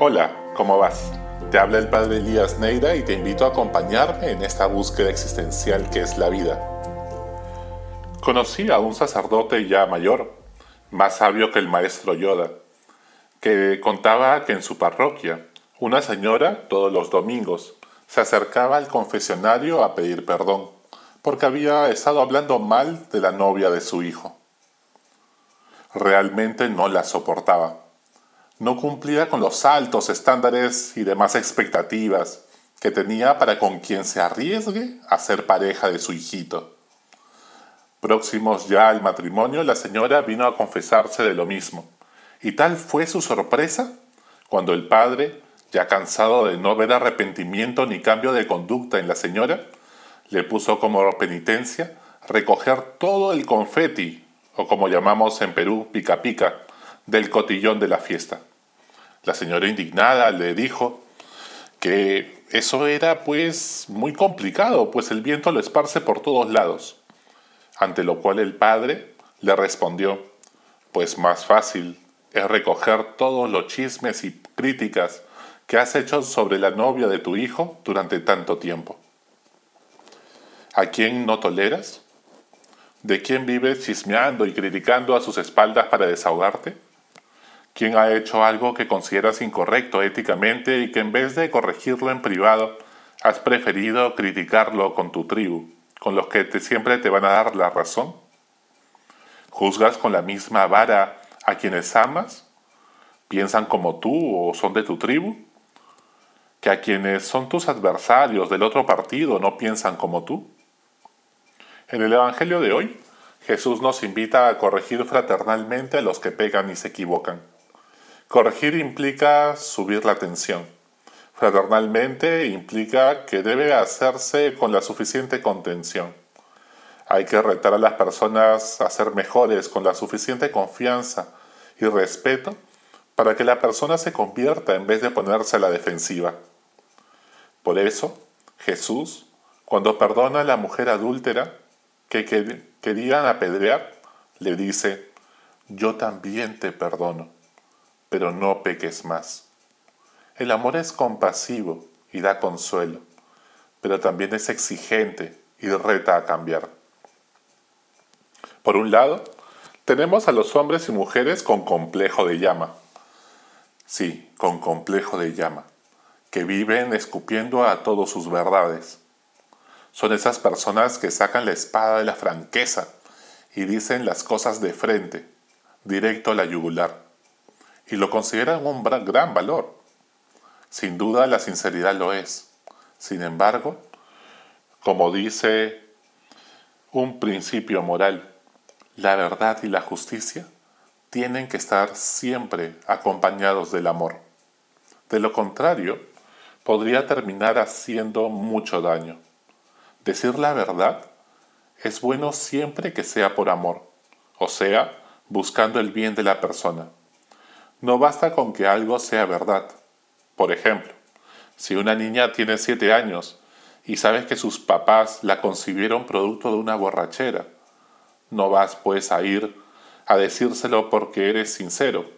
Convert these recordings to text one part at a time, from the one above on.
Hola, ¿cómo vas? Te habla el padre Elías Neira y te invito a acompañarme en esta búsqueda existencial que es la vida. Conocí a un sacerdote ya mayor, más sabio que el maestro Yoda, que contaba que en su parroquia una señora todos los domingos se acercaba al confesionario a pedir perdón porque había estado hablando mal de la novia de su hijo. Realmente no la soportaba no cumplía con los altos estándares y demás expectativas que tenía para con quien se arriesgue a ser pareja de su hijito. Próximos ya al matrimonio, la señora vino a confesarse de lo mismo, y tal fue su sorpresa cuando el padre, ya cansado de no ver arrepentimiento ni cambio de conducta en la señora, le puso como penitencia recoger todo el confeti, o como llamamos en Perú, pica pica, del cotillón de la fiesta. La señora indignada le dijo que eso era pues muy complicado, pues el viento lo esparce por todos lados. Ante lo cual el padre le respondió, pues más fácil es recoger todos los chismes y críticas que has hecho sobre la novia de tu hijo durante tanto tiempo. ¿A quién no toleras? ¿De quién vives chismeando y criticando a sus espaldas para desahogarte? ¿Quién ha hecho algo que consideras incorrecto éticamente y que en vez de corregirlo en privado, has preferido criticarlo con tu tribu, con los que te, siempre te van a dar la razón? ¿Juzgas con la misma vara a quienes amas? ¿Piensan como tú o son de tu tribu? ¿Que a quienes son tus adversarios del otro partido no piensan como tú? En el Evangelio de hoy, Jesús nos invita a corregir fraternalmente a los que pegan y se equivocan. Corregir implica subir la tensión. Fraternalmente implica que debe hacerse con la suficiente contención. Hay que retar a las personas a ser mejores con la suficiente confianza y respeto para que la persona se convierta en vez de ponerse a la defensiva. Por eso, Jesús, cuando perdona a la mujer adúltera que querían apedrear, le dice, yo también te perdono pero no peques más. El amor es compasivo y da consuelo, pero también es exigente y reta a cambiar. Por un lado, tenemos a los hombres y mujeres con complejo de llama. Sí, con complejo de llama, que viven escupiendo a todos sus verdades. Son esas personas que sacan la espada de la franqueza y dicen las cosas de frente, directo a la yugular y lo consideran un gran valor. Sin duda la sinceridad lo es. Sin embargo, como dice un principio moral, la verdad y la justicia tienen que estar siempre acompañados del amor. De lo contrario, podría terminar haciendo mucho daño. Decir la verdad es bueno siempre que sea por amor, o sea, buscando el bien de la persona. No basta con que algo sea verdad. Por ejemplo, si una niña tiene siete años y sabes que sus papás la concibieron producto de una borrachera, no vas pues a ir a decírselo porque eres sincero.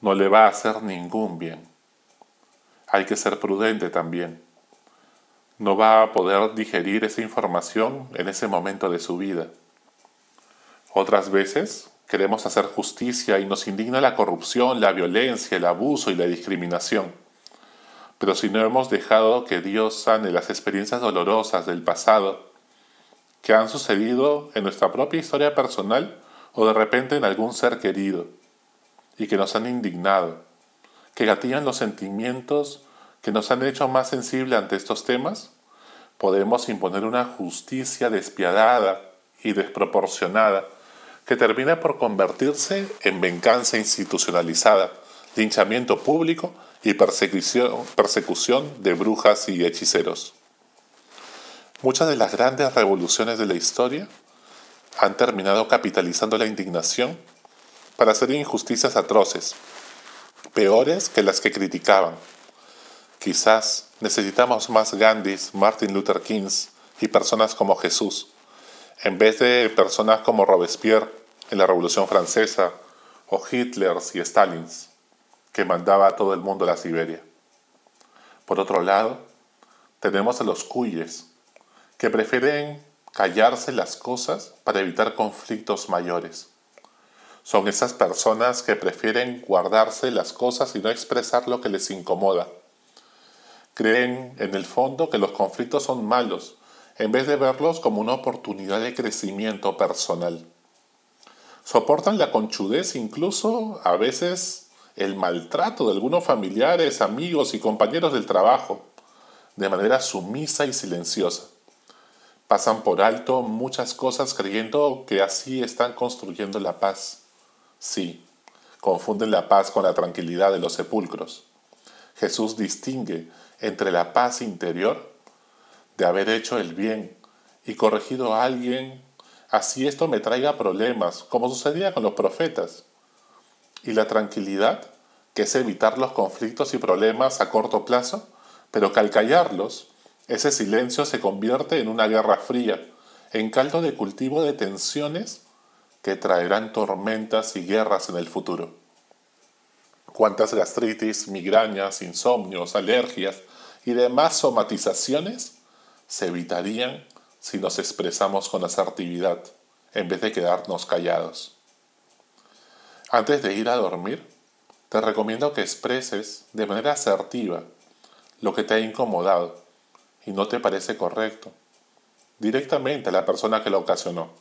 No le va a hacer ningún bien. Hay que ser prudente también. No va a poder digerir esa información en ese momento de su vida. Otras veces Queremos hacer justicia y nos indigna la corrupción, la violencia, el abuso y la discriminación. Pero si no hemos dejado que Dios sane las experiencias dolorosas del pasado que han sucedido en nuestra propia historia personal o de repente en algún ser querido y que nos han indignado, que gatillan los sentimientos que nos han hecho más sensibles ante estos temas, podemos imponer una justicia despiadada y desproporcionada que termina por convertirse en venganza institucionalizada, linchamiento público y persecución, persecución de brujas y hechiceros. Muchas de las grandes revoluciones de la historia han terminado capitalizando la indignación para hacer injusticias atroces, peores que las que criticaban. Quizás necesitamos más Gandhis, Martin Luther Kings y personas como Jesús, en vez de personas como Robespierre en la Revolución Francesa o Hitler y Stalins. que mandaba a todo el mundo a la Siberia. Por otro lado, tenemos a los cuyes, que prefieren callarse las cosas para evitar conflictos mayores. Son esas personas que prefieren guardarse las cosas y no expresar lo que les incomoda. Creen en el fondo que los conflictos son malos, en vez de verlos como una oportunidad de crecimiento personal. Soportan la conchudez, incluso a veces el maltrato de algunos familiares, amigos y compañeros del trabajo, de manera sumisa y silenciosa. Pasan por alto muchas cosas creyendo que así están construyendo la paz. Sí, confunden la paz con la tranquilidad de los sepulcros. Jesús distingue entre la paz interior de haber hecho el bien y corregido a alguien, así esto me traiga problemas, como sucedía con los profetas, y la tranquilidad, que es evitar los conflictos y problemas a corto plazo, pero que al callarlos, ese silencio se convierte en una guerra fría, en caldo de cultivo de tensiones que traerán tormentas y guerras en el futuro. Cuántas gastritis, migrañas, insomnios, alergias y demás somatizaciones se evitarían si nos expresamos con asertividad en vez de quedarnos callados. Antes de ir a dormir, te recomiendo que expreses de manera asertiva lo que te ha incomodado y no te parece correcto, directamente a la persona que lo ocasionó.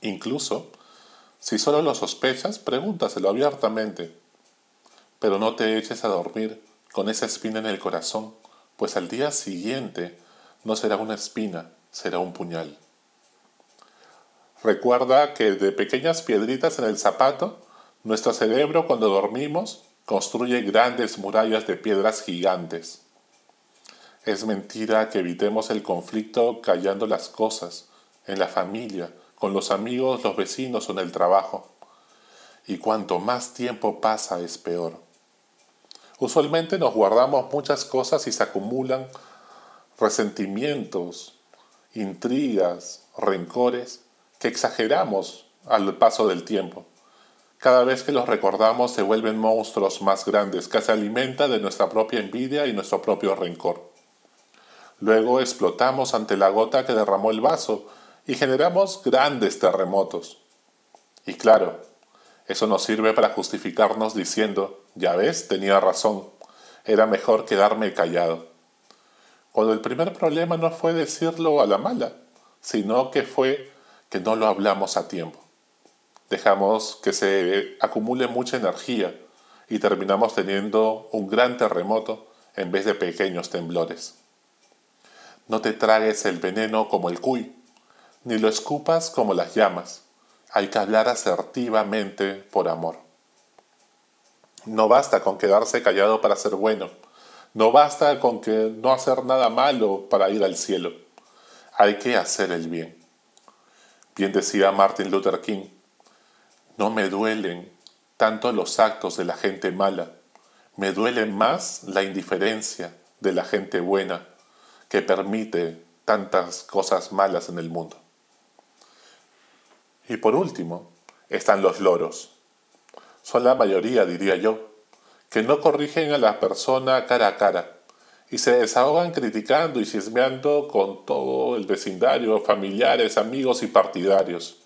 Incluso, si solo lo sospechas, pregúntaselo abiertamente. Pero no te eches a dormir con esa espina en el corazón, pues al día siguiente no será una espina, será un puñal. Recuerda que de pequeñas piedritas en el zapato, nuestro cerebro cuando dormimos construye grandes murallas de piedras gigantes. Es mentira que evitemos el conflicto callando las cosas, en la familia, con los amigos, los vecinos o en el trabajo. Y cuanto más tiempo pasa es peor. Usualmente nos guardamos muchas cosas y se acumulan resentimientos, intrigas, rencores que exageramos al paso del tiempo. Cada vez que los recordamos se vuelven monstruos más grandes que se alimentan de nuestra propia envidia y nuestro propio rencor. Luego explotamos ante la gota que derramó el vaso y generamos grandes terremotos. Y claro, eso nos sirve para justificarnos diciendo, ya ves, tenía razón, era mejor quedarme callado. Cuando el primer problema no fue decirlo a la mala, sino que fue que no lo hablamos a tiempo. Dejamos que se acumule mucha energía y terminamos teniendo un gran terremoto en vez de pequeños temblores. No te tragues el veneno como el cuy, ni lo escupas como las llamas. Hay que hablar asertivamente por amor. No basta con quedarse callado para ser bueno. No basta con que no hacer nada malo para ir al cielo. Hay que hacer el bien. Bien decía Martin Luther King, no me duelen tanto los actos de la gente mala, me duele más la indiferencia de la gente buena que permite tantas cosas malas en el mundo. Y por último, están los loros. Son la mayoría, diría yo, que no corrigen a la persona cara a cara y se desahogan criticando y chismeando con todo el vecindario, familiares, amigos y partidarios.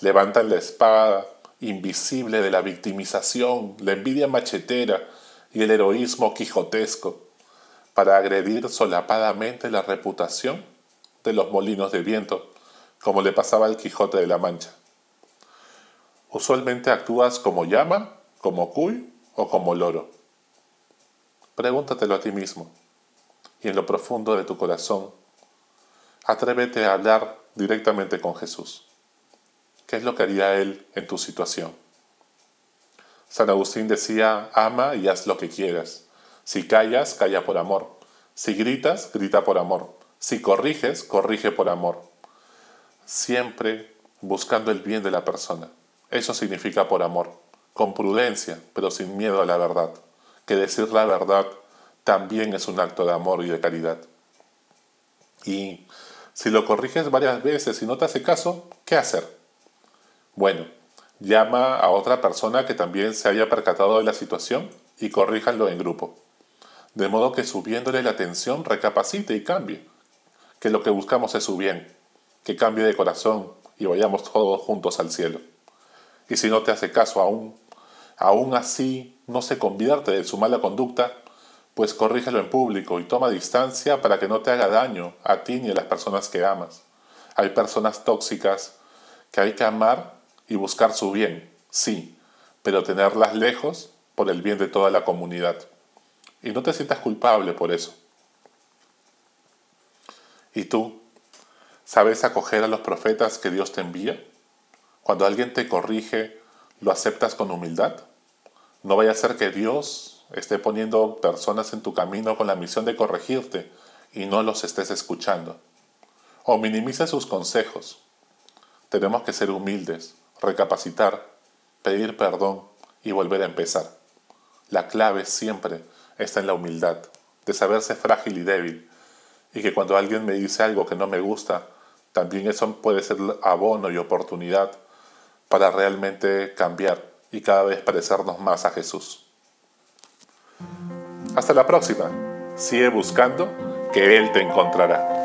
Levantan la espada invisible de la victimización, la envidia machetera y el heroísmo quijotesco para agredir solapadamente la reputación de los molinos de viento como le pasaba al Quijote de la Mancha. Usualmente actúas como llama, como cuy o como loro. Pregúntatelo a ti mismo y en lo profundo de tu corazón, atrévete a hablar directamente con Jesús. ¿Qué es lo que haría Él en tu situación? San Agustín decía, ama y haz lo que quieras. Si callas, calla por amor. Si gritas, grita por amor. Si corriges, corrige por amor siempre buscando el bien de la persona. Eso significa por amor, con prudencia, pero sin miedo a la verdad, que decir la verdad también es un acto de amor y de caridad. Y si lo corriges varias veces y no te hace caso, ¿qué hacer? Bueno, llama a otra persona que también se haya percatado de la situación y corríjanlo en grupo. De modo que subiéndole la atención recapacite y cambie. Que lo que buscamos es su bien, que cambie de corazón y vayamos todos juntos al cielo. Y si no te hace caso aún, aún así no se convierte de su mala conducta, pues corrígelo en público y toma distancia para que no te haga daño a ti ni a las personas que amas. Hay personas tóxicas que hay que amar y buscar su bien, sí, pero tenerlas lejos por el bien de toda la comunidad. Y no te sientas culpable por eso. ¿Y tú? ¿Sabes acoger a los profetas que Dios te envía? Cuando alguien te corrige, ¿lo aceptas con humildad? No vaya a ser que Dios esté poniendo personas en tu camino con la misión de corregirte y no los estés escuchando. O minimiza sus consejos. Tenemos que ser humildes, recapacitar, pedir perdón y volver a empezar. La clave siempre está en la humildad, de saberse frágil y débil, y que cuando alguien me dice algo que no me gusta, también eso puede ser abono y oportunidad para realmente cambiar y cada vez parecernos más a Jesús. Hasta la próxima. Sigue buscando que Él te encontrará.